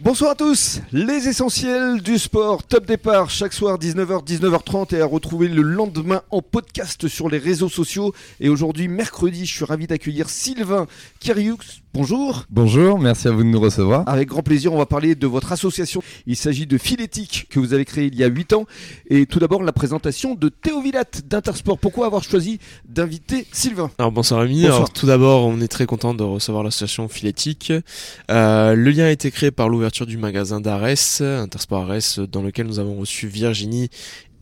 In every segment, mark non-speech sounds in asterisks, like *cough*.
Bonsoir à tous, les essentiels du sport, top départ chaque soir 19h, 19h30 et à retrouver le lendemain en podcast sur les réseaux sociaux. Et aujourd'hui, mercredi, je suis ravi d'accueillir Sylvain Kiriux. Bonjour. Bonjour, merci à vous de nous recevoir. Avec grand plaisir, on va parler de votre association. Il s'agit de Philétique que vous avez créé il y a 8 ans. Et tout d'abord, la présentation de Théo Villat d'Intersport. Pourquoi avoir choisi d'inviter Sylvain? Alors bonsoir Rémi, Bonsoir. Alors, tout d'abord on est très content de recevoir l'association Philétique. Euh, le lien a été créé par l'ouverture du magasin d'Arès, Intersport Arès, dans lequel nous avons reçu Virginie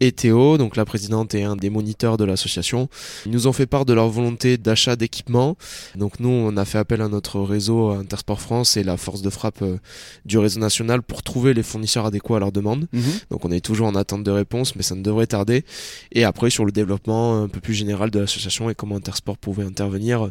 et Théo, donc la présidente et un des moniteurs de l'association. Ils nous ont fait part de leur volonté d'achat d'équipements. Donc nous, on a fait appel à notre réseau Intersport France et la force de frappe euh, du réseau national pour trouver les fournisseurs adéquats à leurs demandes. Mhm. Donc on est toujours en attente de réponse, mais ça ne devrait tarder. Et après sur le développement un peu plus général de l'association et comment Intersport pouvait intervenir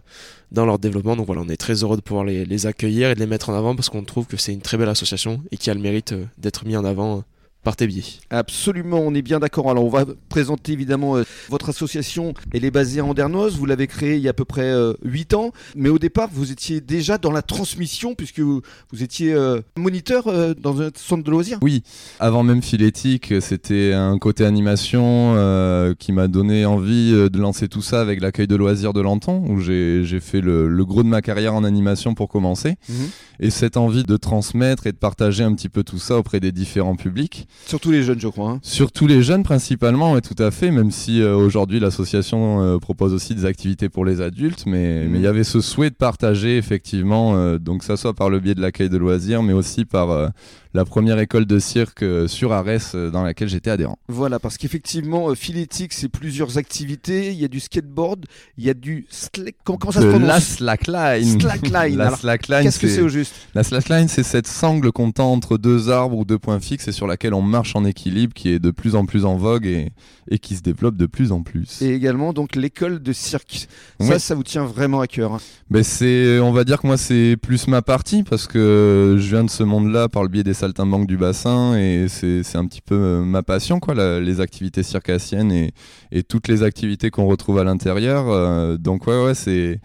dans leur développement. Donc voilà, on est très heureux de pouvoir les, les accueillir et de les mettre en avant parce qu'on trouve que c'est une très belle association et qui a le mérite euh, d'être mis en avant euh, par tes biais. Absolument, on est bien d'accord. Alors, on va présenter évidemment euh, votre association. Elle est basée à Andernos. Vous l'avez créée il y a à peu près 8 ans. Mais au départ, vous étiez déjà dans la transmission puisque vous, vous étiez euh, moniteur euh, dans un centre de loisirs. Oui, avant même Philétique, c'était un côté animation euh, qui m'a donné envie euh, de lancer tout ça avec l'accueil de loisirs de Lanton, où j'ai fait le, le gros de ma carrière en animation pour commencer. Mhm. Et cette envie de transmettre et de partager un petit peu tout ça auprès des différents publics. Surtout les jeunes, je crois. hein. Surtout les jeunes principalement, ouais, tout à fait, même si euh, aujourd'hui l'association euh, propose aussi des activités pour les adultes, mais Mhm. mais il y avait ce souhait de partager effectivement, euh, donc ça soit par le biais de l'accueil de loisirs, mais aussi par la première école de cirque sur Arès dans laquelle j'étais adhérent. Voilà, parce qu'effectivement, Philétique, c'est plusieurs activités. Il y a du skateboard, il y a du slack. Comment, comment ça se prononce? la slackline. Slackline. *laughs* La slackline, Qu'est-ce que c'est au juste? La slackline, c'est cette sangle qu'on tend entre deux arbres ou deux points fixes et sur laquelle on marche en équilibre, qui est de plus en plus en vogue et, et qui se développe de plus en plus. Et également donc l'école de cirque. Ça, Ouais. ça vous tient vraiment à cœur. hein. Ben c'est, on va dire que moi c'est plus ma partie parce que je viens de ce monde-là par le biais des saltimbanques du bassin et c'est, c'est un petit peu euh, ma passion quoi, la- les activités circassiennes et, et toutes les activités qu'on retrouve à l'intérieur. euh, donc ouais ouais c'est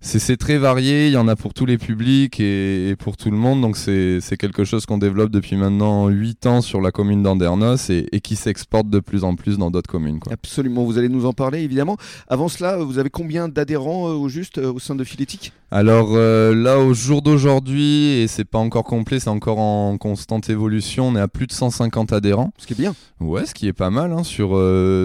c'est, très varié, il y en a pour tous les publics et, et pour tout le monde, donc c'est, quelque chose qu'on développe depuis maintenant 8 ans sur la commune d'Andernos et, et qui s'exporte de plus en plus dans d'autres communes. Quoi. Absolument, vous allez nous en parler évidemment. Avant cela, vous avez combien d'adhérents euh, au juste euh, au sein de Philétique Alors euh, là, au jour d'aujourd'hui, et c'est pas encore complet, c'est encore en constante évolution, on est à plus de 150 adhérents. Ce qui est bien. Ouais, ce qui est pas mal. hein, sur,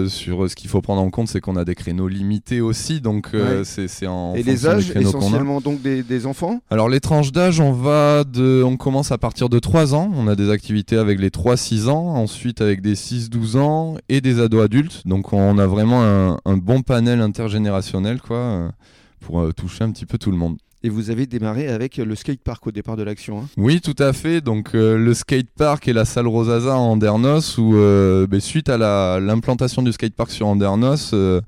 sur ce qu'il faut prendre en compte, c'est qu'on a des créneaux limités aussi, donc Ouais. c'est en Et les âges, essentiellement donc des, des enfants Alors les tranches d'âge, on va de, on commence à partir de 3 ans. On a des activités avec les 3-6 ans, ensuite avec des 6-12 ans et des ados adultes. Donc on a vraiment un, un bon panel intergénérationnel, quoi, euh, pour euh, toucher un petit peu tout le monde. Et vous avez démarré avec le skatepark au départ de l'action. hein. Oui, tout à fait. Donc euh, le skatepark et la salle Rosaza à Andernos, où euh, ben, suite à la- l'implantation du skatepark sur Andernos, euh,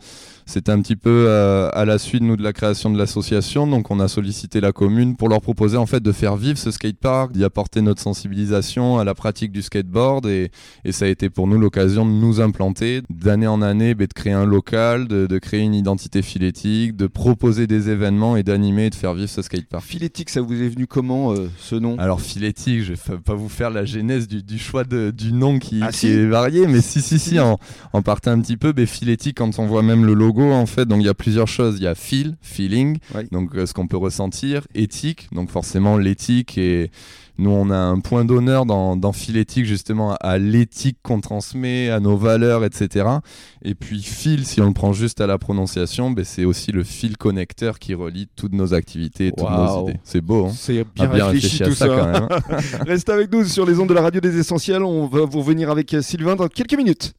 c'était un petit peu euh, à la suite nous de la création de l'association. Donc on a sollicité la commune pour leur proposer en fait de faire vivre ce skatepark, d'y apporter notre sensibilisation à la pratique du skateboard et, et ça a été pour nous l'occasion de nous implanter d'année en année, ben, de créer un local, de, de créer une identité philétique, de proposer des événements et d'animer et de faire vivre ce skatepark. Philétique, ça vous est venu comment euh, ce nom? Alors philétique, je vais pas vous faire la genèse du, du choix de- du nom qui, Ah, qui si. est varié, mais si si si, en, en partant un petit peu, ben, philétique quand on voit même le logo en fait, donc il y a plusieurs choses, il y a feel, feeling, donc euh, ce qu'on peut ressentir, éthique, donc forcément l'éthique et nous on a un point d'honneur dans, dans philétique justement à, l'éthique qu'on transmet, à nos valeurs, etc. Et puis fil, si on le prend juste à la prononciation, ben, c'est aussi le fil connecteur qui relie toutes nos activités, et toutes nos idées. C'est beau, hein C'est a bien, réfléchi, tout ça. quand même. hein. *laughs* Restez avec nous sur les ondes de la radio des essentiels. On va vous revenir avec euh, Sylvain dans quelques minutes.